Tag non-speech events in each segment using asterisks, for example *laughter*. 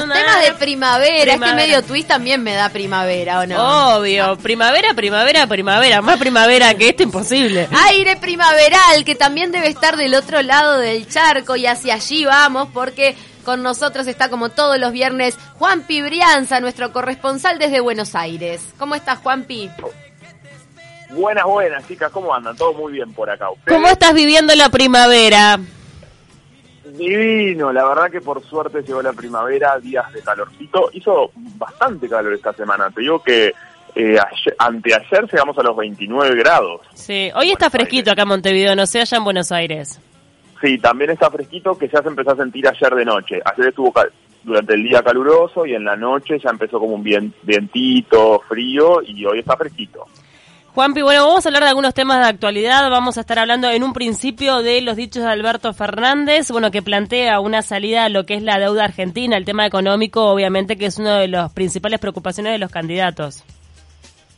los temas de primavera, este medio twist también me da primavera, ¿o no? Obvio, primavera, primavera, primavera, más primavera que esto imposible. Aire primaveral, que también debe estar del otro lado del charco y hacia allí vamos porque con nosotros está como todos los viernes Juan Brianza, nuestro corresponsal desde Buenos Aires. ¿Cómo estás, Juanpi? Buenas, buenas, chicas, ¿cómo andan? Todo muy bien por acá. ¿Cómo estás viviendo la primavera? Divino, la verdad que por suerte llegó la primavera, días de calorcito. Hizo bastante calor esta semana. Te digo que eh, anteayer llegamos a los 29 grados. Sí, hoy está fresquito acá en Montevideo, no sé allá en Buenos Aires. Sí, también está fresquito que ya se empezó a sentir ayer de noche. Ayer estuvo durante el día caluroso y en la noche ya empezó como un vientito frío y hoy está fresquito. Juanpi, bueno, vamos a hablar de algunos temas de actualidad. Vamos a estar hablando en un principio de los dichos de Alberto Fernández, bueno, que plantea una salida a lo que es la deuda argentina, el tema económico, obviamente, que es una de las principales preocupaciones de los candidatos.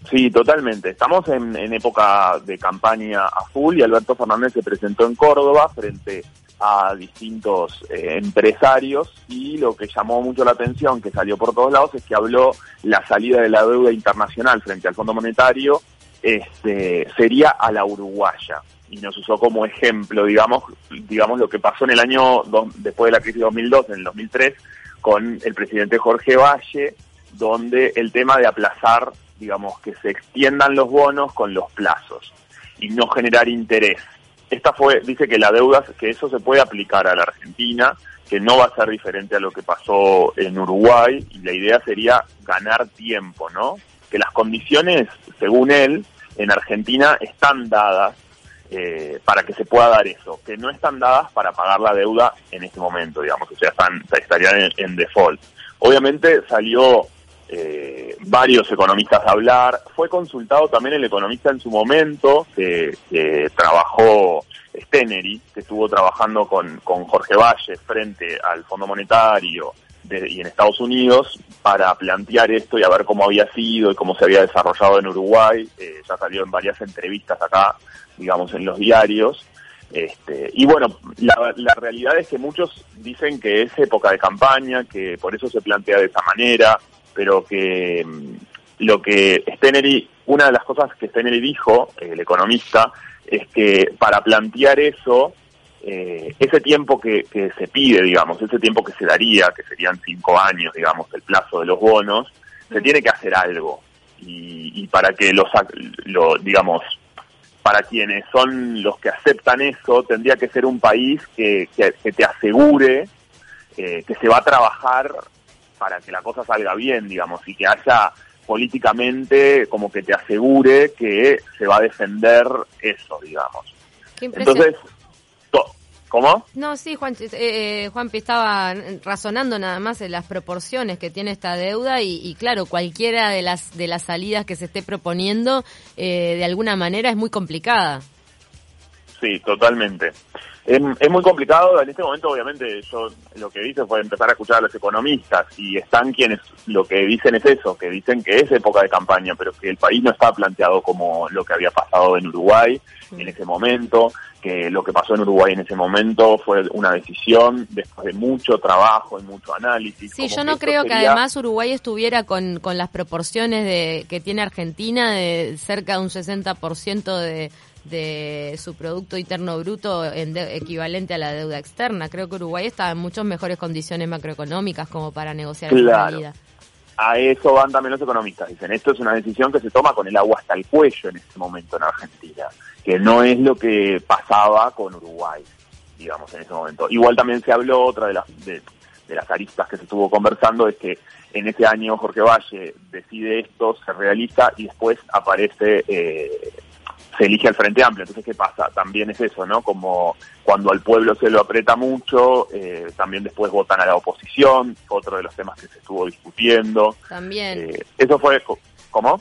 Sí, totalmente. Estamos en, época de campaña a full y Alberto Fernández se presentó en Córdoba frente a distintos eh, empresarios y lo que llamó mucho la atención, que salió por todos lados, es que habló la salida de la deuda internacional frente al Fondo Monetario este, sería a la uruguaya y nos usó como ejemplo, digamos, digamos lo que pasó en el año después de la crisis de 2002, en el 2003, con el presidente Jorge Valle, donde el tema de aplazar, digamos, que se extiendan los bonos con los plazos y no generar interés. Esta fue, dice que la deuda, que eso se puede aplicar a la Argentina, que no va a ser diferente a lo que pasó en Uruguay, y la idea sería ganar tiempo, ¿no? Que las condiciones, según él, en Argentina están dadas eh, para que se pueda dar eso, que no están dadas para pagar la deuda en este momento, digamos, o sea, estarían en, default. Obviamente salió eh, varios economistas a hablar, fue consultado también el economista en su momento, que, trabajó Stenery, que estuvo trabajando con, con Jorge Valle frente al Fondo Monetario, y en Estados Unidos para plantear esto y a ver cómo había sido y cómo se había desarrollado en Uruguay. Eh, ya salió en varias entrevistas acá, digamos, en los diarios. Este, y bueno, la, la, realidad es que muchos dicen que es época de campaña, que por eso se plantea de esa manera, pero que mm, lo que Stenery, una de las cosas que Stenery dijo, el economista, es que para plantear eso eh, ese tiempo que, se pide, digamos, ese tiempo que se daría, que serían cinco años, digamos, el plazo de los bonos, se tiene que hacer algo. Y, para que los, lo, digamos, para quienes son los que aceptan eso, tendría que ser un país que, que, te asegure eh, que se va a trabajar para que la cosa salga bien, digamos, y que haya políticamente como que te asegure que se va a defender eso, digamos. Entonces, ¿Cómo? No, sí, Juan, eh, eh, Juanpi estaba razonando nada más en las proporciones que tiene esta deuda y, claro, cualquiera de las de las salidas que se esté proponiendo eh, de alguna manera es muy complicada. Sí, totalmente. Es, es, muy complicado, en este momento obviamente yo lo que hice fue empezar a escuchar a los economistas y están quienes lo que dicen es eso, que dicen que es época de campaña, pero que el país no está planteado como lo que había pasado en Uruguay en ese momento, que lo que pasó en Uruguay en ese momento fue una decisión después de mucho trabajo y mucho análisis. Sí, yo no creo que además Uruguay estuviera con, con las proporciones de que tiene Argentina de cerca de un 60% de, de su Producto Interno Bruto en equivalente a la deuda externa. Creo que Uruguay está en muchas mejores condiciones macroeconómicas como para negociar claro. salida. A eso van también los economistas. Dicen, esto es una decisión que se toma con el agua hasta el cuello en este momento en Argentina que no es lo que pasaba con Uruguay, digamos, en ese momento. Igual también se habló, otra de las, de, las aristas que se estuvo conversando, es que en ese año Jorge Valle decide esto, se realiza y después aparece, eh, se elige al Frente Amplio. Entonces, ¿qué pasa? También es eso, ¿no? Como cuando al pueblo se lo aprieta mucho, eh, también después votan a la oposición, otro de los temas que se estuvo discutiendo. También. Eh, eso fue, ¿cómo?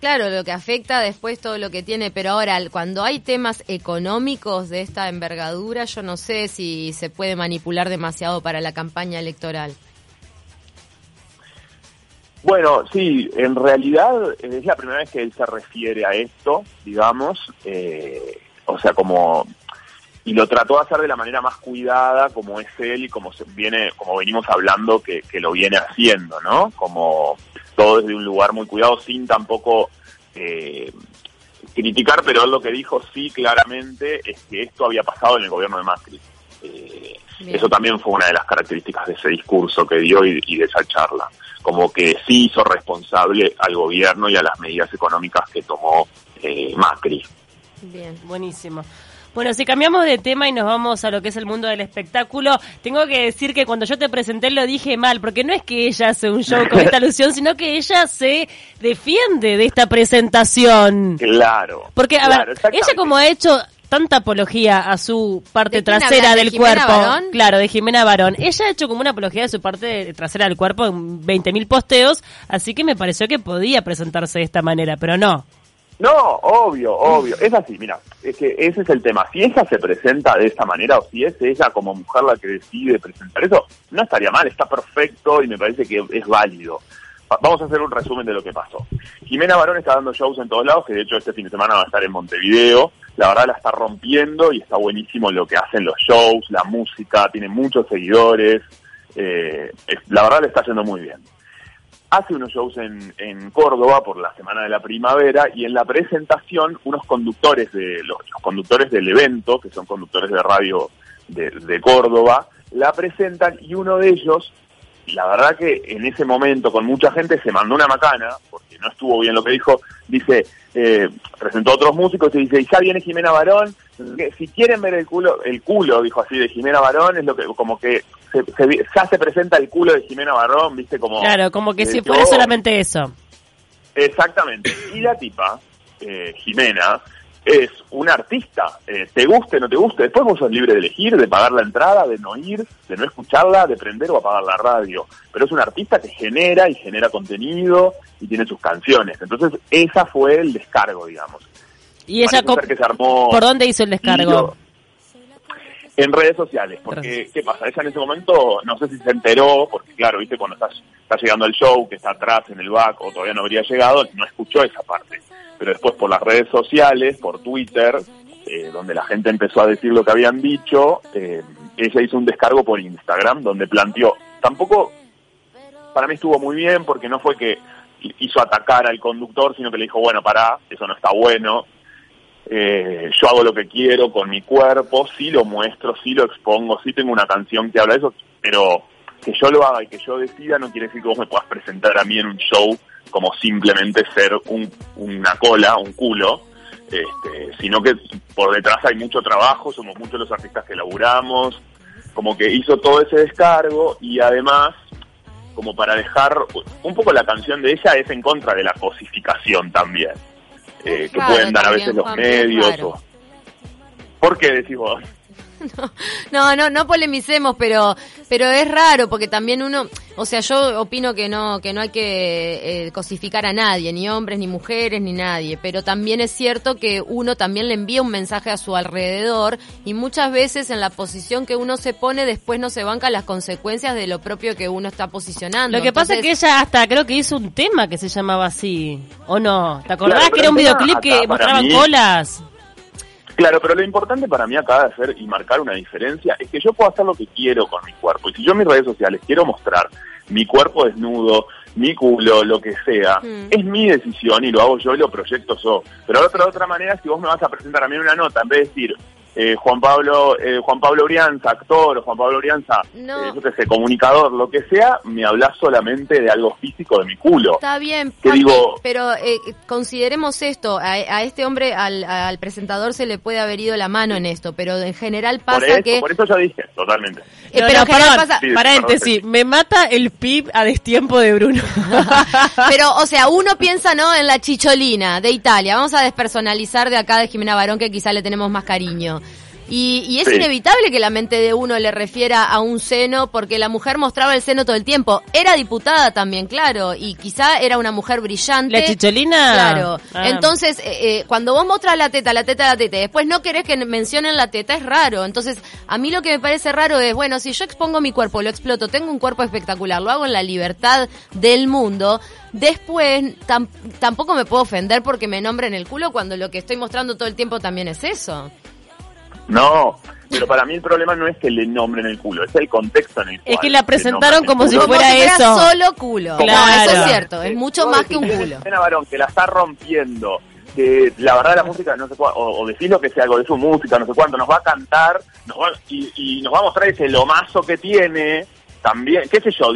Claro, lo que afecta después todo lo que tiene, pero ahora cuando hay temas económicos de esta envergadura, yo no sé si se puede manipular demasiado para la campaña electoral. Bueno, sí, en realidad es la primera vez que él se refiere a esto, digamos, eh, o sea, como y lo trató de hacer de la manera más cuidada como es él y como se viene como venimos hablando que, lo viene haciendo no como todo desde un lugar muy cuidado sin tampoco eh, criticar pero él lo que dijo sí claramente es que esto había pasado en el gobierno de Macri. Eh, eso también fue una de las características de ese discurso que dio y, y de esa charla como que sí hizo responsable al gobierno y a las medidas económicas que tomó eh, Macri Bien, buenísimo. Bueno, si cambiamos de tema y nos vamos a lo que es el mundo del espectáculo, tengo que decir que cuando yo te presenté lo dije mal, porque no es que ella hace un show con *laughs* esta alusión, sino que ella se defiende de esta presentación. Claro. Porque, a claro, ver, ella como ha hecho tanta apología a su parte ¿De trasera? ¿De del Jimena cuerpo. Barón? Claro, de Jimena Barón. Ella ha hecho como una apología de su parte trasera del cuerpo en 20.000 posteos, así que me pareció que podía presentarse de esta manera, pero no. No, obvio, obvio. Es así, mira, es que ese es el tema. Si ella se presenta de esta manera o si es ella como mujer la que decide presentar eso, no estaría mal, está perfecto y me parece que es válido. Va- Vamos a hacer un resumen de lo que pasó. Jimena Barón está dando shows en todos lados, que de hecho este fin de semana va a estar en Montevideo. La verdad la está rompiendo y está buenísimo lo que hacen los shows, la música, tiene muchos seguidores. eh, la verdad le está yendo muy bien hace unos shows en, en Córdoba por la Semana de la Primavera y en la presentación unos conductores de los, los conductores del evento, que son conductores de radio de, de Córdoba, la presentan y uno de ellos, la verdad que en ese momento con mucha gente se mandó una macana, porque no estuvo bien lo que dijo, dice, eh, presentó a otros músicos y dice, y ya viene Jimena Barón, si quieren ver el culo, el culo, dijo así, de Jimena Barón, es lo que, como que se, se ya se presenta el culo de Jimena Barón, viste, como... Claro, como que si fuera vos- solamente eso. Exactamente. Y la tipa, eh, Jimena, es una artista. Eh, te guste, no te guste. Después vos sos libre de elegir, de pagar la entrada, de no ir, de no escucharla, de prender o apagar la radio. Pero es una artista que genera y genera contenido y tiene sus canciones. Entonces, esa fue el descargo, digamos. Y ser que se armó ¿por dónde hizo el descargo? tiro En redes sociales, porque, ¿qué pasa? Ella en ese momento, no sé si se enteró, porque claro, viste, cuando estás, está llegando el show, que está atrás en el back, o todavía no habría llegado, no escuchó esa parte. Pero después por las redes sociales, por Twitter, eh, donde la gente empezó a decir lo que habían dicho, eh, ella hizo un descargo por Instagram, donde planteó, tampoco, para mí estuvo muy bien, porque no fue que hizo atacar al conductor, sino que le dijo, bueno, pará, eso no está bueno, eh, yo hago lo que quiero con mi cuerpo, sí lo muestro, sí lo expongo, sí tengo una canción que habla de eso, pero que yo lo haga y que yo decida no quiere decir que vos me puedas presentar a mí en un show como simplemente ser un, una cola, un culo, este, sino que por detrás hay mucho trabajo, somos muchos los artistas que laburamos, como que hizo todo ese descargo y además como para dejar un poco la canción de ella es en contra de la cosificación también eh, que pueden dar a veces los medios o ¿por qué decís vos? *laughs* No, no, no polemicemos, pero, pero es raro porque también uno, o sea, yo opino que no, que no hay que eh, cosificar a nadie, ni hombres, ni mujeres, ni nadie, pero también es cierto que uno también le envía un mensaje a su alrededor y muchas veces en la posición que uno se pone después no se banca las consecuencias de lo propio que uno está posicionando. Lo que pasa es que ella hasta creo que hizo un tema que se llamaba así, ¿o no? ¿Te acordás Claro, que era un videoclip que mostraban mí- colas? Claro, pero lo importante para mí acá de hacer y marcar una diferencia es que yo puedo hacer lo que quiero con mi cuerpo. Y si yo en mis redes sociales quiero mostrar mi cuerpo desnudo, mi culo, lo que sea, Mm. es mi decisión y lo hago yo y lo proyecto yo. Pero de otra, de otra manera, si vos me vas a presentar a mí una nota, en vez de decir eh, Juan Pablo eh, Juan Pablo Brianza, actor, o Juan Pablo Brianza, No. eh, yo qué sé, comunicador, lo que sea, me hablas solamente de algo físico de mi culo. Está bien, Que digo- pero eh, consideremos esto, a, a este hombre, al, al presentador se le puede haber ido la mano en esto, pero en general Por pasa eso, que... por eso yo dije, totalmente. Eh, No, pero no, en general perdón, pasa- Sí, paréntesis, perdón, me mata el pip a destiempo de Bruno. *laughs* Pero, o sea, uno piensa, ¿no? En la chicholina de Italia. Vamos a despersonalizar de acá de Jimena Barón, que quizá le tenemos más cariño. Y, y es Sí. inevitable que la mente de uno le refiera a un seno, porque la mujer mostraba el seno todo el tiempo. Era diputada también, claro, y quizá era una mujer brillante. ¿La chicholina? Claro. Ah. Entonces, eh, eh, cuando vos mostras la teta, la teta, la teta, y después no querés que mencionen la teta, es raro. Entonces, a mí lo que me parece raro es, bueno, si yo expongo mi cuerpo, lo exploto, tengo un cuerpo espectacular, lo hago en la libertad del mundo, después tam- tampoco me puedo ofender porque me nombren el culo cuando lo que estoy mostrando todo el tiempo también es eso. No, pero para mí el problema no es que le nombren el culo, es el contexto en el cual. Es que la presentaron como si. Como fuera si fuera eso. solo culo. Claro. No, eso es cierto, es mucho más que un culo. Barón, que la está rompiendo, que la verdad la música, no sé cuánto, o, o decís lo que sea algo de su música, no sé cuánto, nos va a cantar nos va- y, y nos va a mostrar ese lomazo que tiene, también, qué sé yo,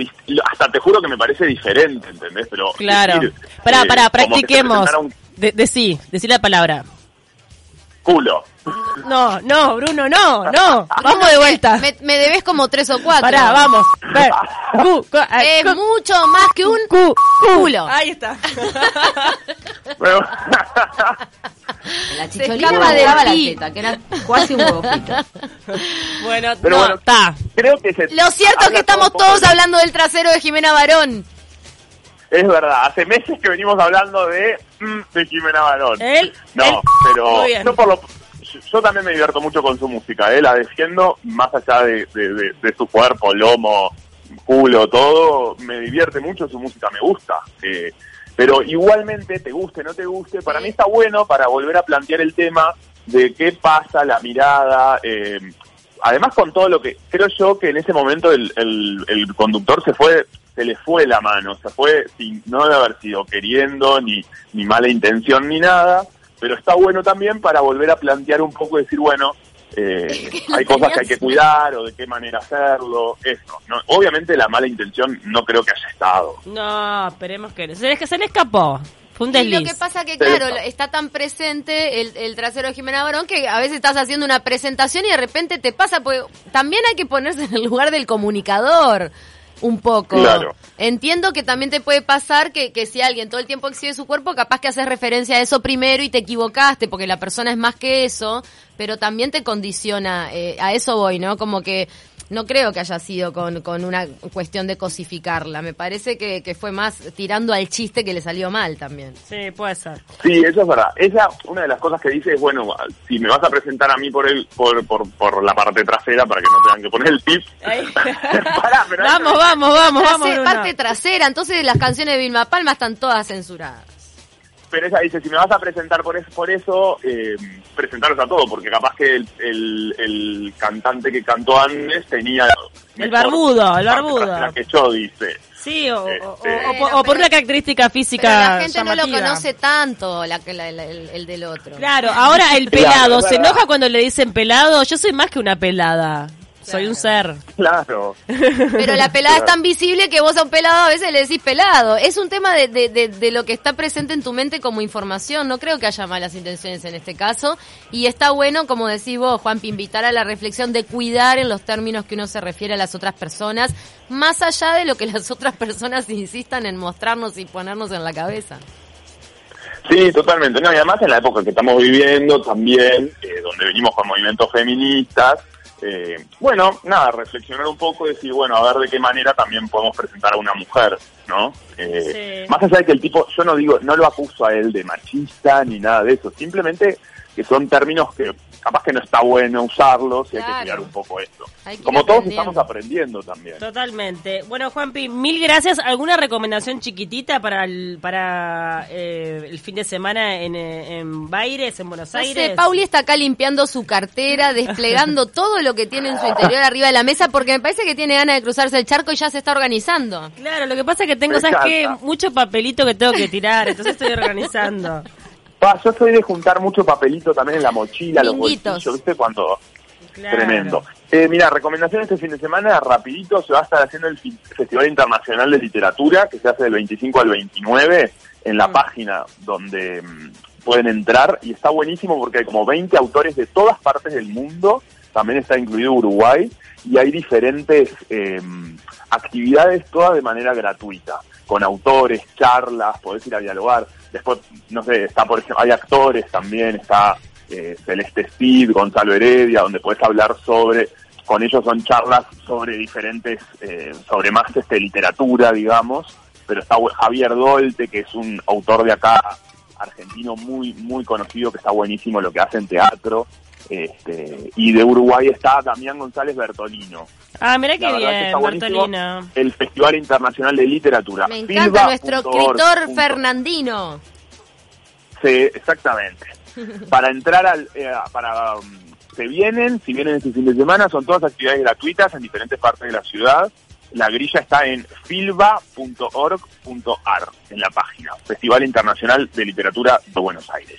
hasta te juro que me parece diferente, ¿entendés? Pero Claro. decir, Pará, eh, te practiquemos. De, decí, decí la palabra. Culo. No, no, Bruno, no, no. Vamos de vuelta. Me, me debes como tres o cuatro. Pará, vamos. Ve. Cu, cu, ay, Es cu, mucho más que un cu, cu. culo. Ahí está. Bueno, *laughs* La Se chicholina del daba la teta, que era casi un huevo frito. *laughs* Bueno, Pero no, bueno. está. creo que se Lo cierto es que estamos todos de- hablando del trasero de Jimena Barón. Es verdad, hace meses que venimos hablando de, mm, de Jimena Barón. No, pero yo por lo yo- yo también me divierto mucho con su música, ¿eh? la defiendo más allá de, de- de- de su cuerpo, lomo, culo, todo, me divierte mucho su música, me gusta. eh, pero igualmente, te guste, no te guste, para mí está bueno para volver a plantear el tema de qué pasa, la mirada, eh, además con todo lo que, creo yo que en ese momento el, el- el conductor se fue, se le fue la mano, se fue sin no de haber sido queriendo, ni, ni mala intención, ni nada, pero está bueno también para volver a plantear un poco y decir, bueno, eh, hay cosas que hay que cuidar o de qué manera hacerlo, eso. ¿no? Obviamente la mala intención no creo que haya estado. No, esperemos que no. Se, se le escapó. Fue un Y lo desliz. que pasa que, claro, está tan presente el, el trasero de Jimena Barón que a veces estás haciendo una presentación y de repente te pasa, porque también hay que ponerse en el lugar del comunicador un poco. Claro. Entiendo que también te puede pasar que, que si alguien todo el tiempo exhibe su cuerpo, capaz que haces referencia a eso primero y te equivocaste porque la persona es más que eso, pero también te condiciona, eh, a eso voy, ¿no? Como que no creo que haya sido con, con una cuestión de cosificarla, me parece que, que fue más tirando al chiste que le salió mal también. Sí, puede ser. Sí, eso es verdad. Ella, una de las cosas que dice es, bueno, si me vas a presentar a mí por el, por, por, por la parte trasera para que no tengan que poner el tip. *laughs* Pará, pero vamos, vamos, vamos, vamos. Parte trasera, entonces las canciones de Vilma Palma están todas censuradas. Pero ella dice, si me vas a presentar por eso, por eso eh, presentaros a todo, porque capaz que el, el, el cantante que cantó antes tenía... El mejor barbudo, el barbudo. trasera que yo, dice. Sí, o, o- o- Este- o por, Bueno, o por pero- una característica física Pero la gente no lo conoce tanto, la, que- la- la- el, el del otro. Claro, ahora el pelado, ¿se verdad. enoja cuando le dicen pelado? Yo soy más que una pelada. Soy un ser. Claro. Pero la pelada es tan visible que vos a un pelado a veces le decís pelado. Es un tema de, de, de, de lo que está presente en tu mente como información. No creo que haya malas intenciones en este caso. Y está bueno, como decís vos, Juanpi, invitar a la reflexión de cuidar en los términos que uno se refiere a las otras personas, más allá de lo que las otras personas insistan en mostrarnos y ponernos en la cabeza. Sí, totalmente. No, y además en la época que estamos viviendo también, eh, donde venimos con movimientos feministas, eh, bueno, nada, reflexionar un poco y decir, bueno, a ver de qué manera también podemos presentar a una mujer, ¿no? Eh, Sí. Más allá de que el tipo, yo no digo, no lo acuso a él de machista ni nada de eso, simplemente que son términos que capaz que no está bueno usarlos y hay que cuidar un poco esto. Como todos estamos aprendiendo también. Totalmente. Bueno, Juanpi, mil gracias. ¿Alguna recomendación chiquitita para el, para eh, el fin de semana en, eh, en Baires, en Buenos No Aires? sé, Pauli está acá limpiando su cartera, *laughs* desplegando todo lo que tiene en su interior arriba de la mesa, porque me parece que tiene ganas de cruzarse el charco y ya se está organizando. Claro, lo que pasa es que tengo, Me ¿sabes qué? encanta. Mucho papelito que tengo que tirar, entonces estoy organizando. *laughs* Pa, yo soy de juntar mucho papelito también en la mochila, los bolsillos, ¿viste? Cuando Claro. Tremendo. Eh, mira, recomendación este fin de semana, rapidito, se va a estar haciendo el Festival Internacional de Literatura, que se hace del 25 al 29, en la página donde mm, pueden entrar, y está buenísimo porque hay como 20 autores de todas partes del mundo, también está incluido Uruguay, y hay diferentes eh, actividades todas de manera gratuita, con autores, charlas, podés ir a dialogar, después, no sé, está por ejemplo, hay actores también, está eh, Celeste Speed, Gonzalo Heredia, donde puedes hablar sobre, con ellos son charlas sobre diferentes, eh, sobre más este, literatura, digamos, pero está Javier Dolte, que es un autor de acá, argentino muy, muy conocido, que está buenísimo lo que hace en teatro, este, y de Uruguay está Damián González Bertolino. Ah, mira qué bien. Bertolino. El Festival Internacional de Literatura. Me encanta nuestro escritor Fernandino. Sí, exactamente. *laughs* para entrar al, eh, para um, se vienen, si vienen este fin de semana, son todas actividades gratuitas en diferentes partes de la ciudad. La grilla está en filba.org.ar, en la página, Festival Internacional de Literatura de Buenos Aires.